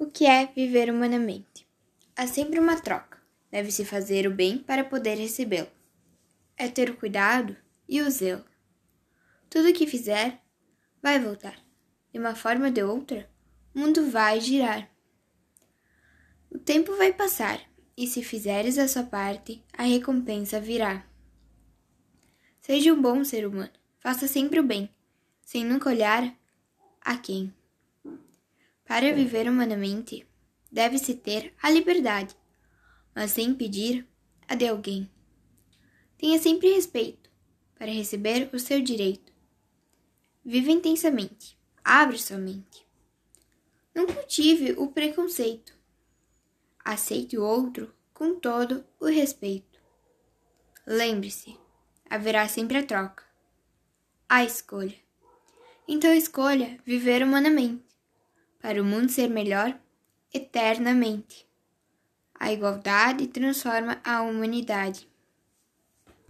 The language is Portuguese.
O que é viver humanamente? Há sempre uma troca. Deve-se fazer o bem para poder recebê-lo. É ter o cuidado e o zelo. Tudo o que fizer vai voltar. De uma forma ou de outra, o mundo vai girar. O tempo vai passar, e se fizeres a sua parte, a recompensa virá. Seja um bom ser humano, faça sempre o bem, sem nunca olhar a quem. Para viver humanamente, deve-se ter a liberdade, mas sem pedir a de alguém. Tenha sempre respeito para receber o seu direito. Viva intensamente, abre sua mente. Não cultive o preconceito. Aceite o outro com todo o respeito. Lembre-se, haverá sempre a troca, a escolha. Então escolha viver humanamente para o mundo ser melhor eternamente. A igualdade transforma a humanidade.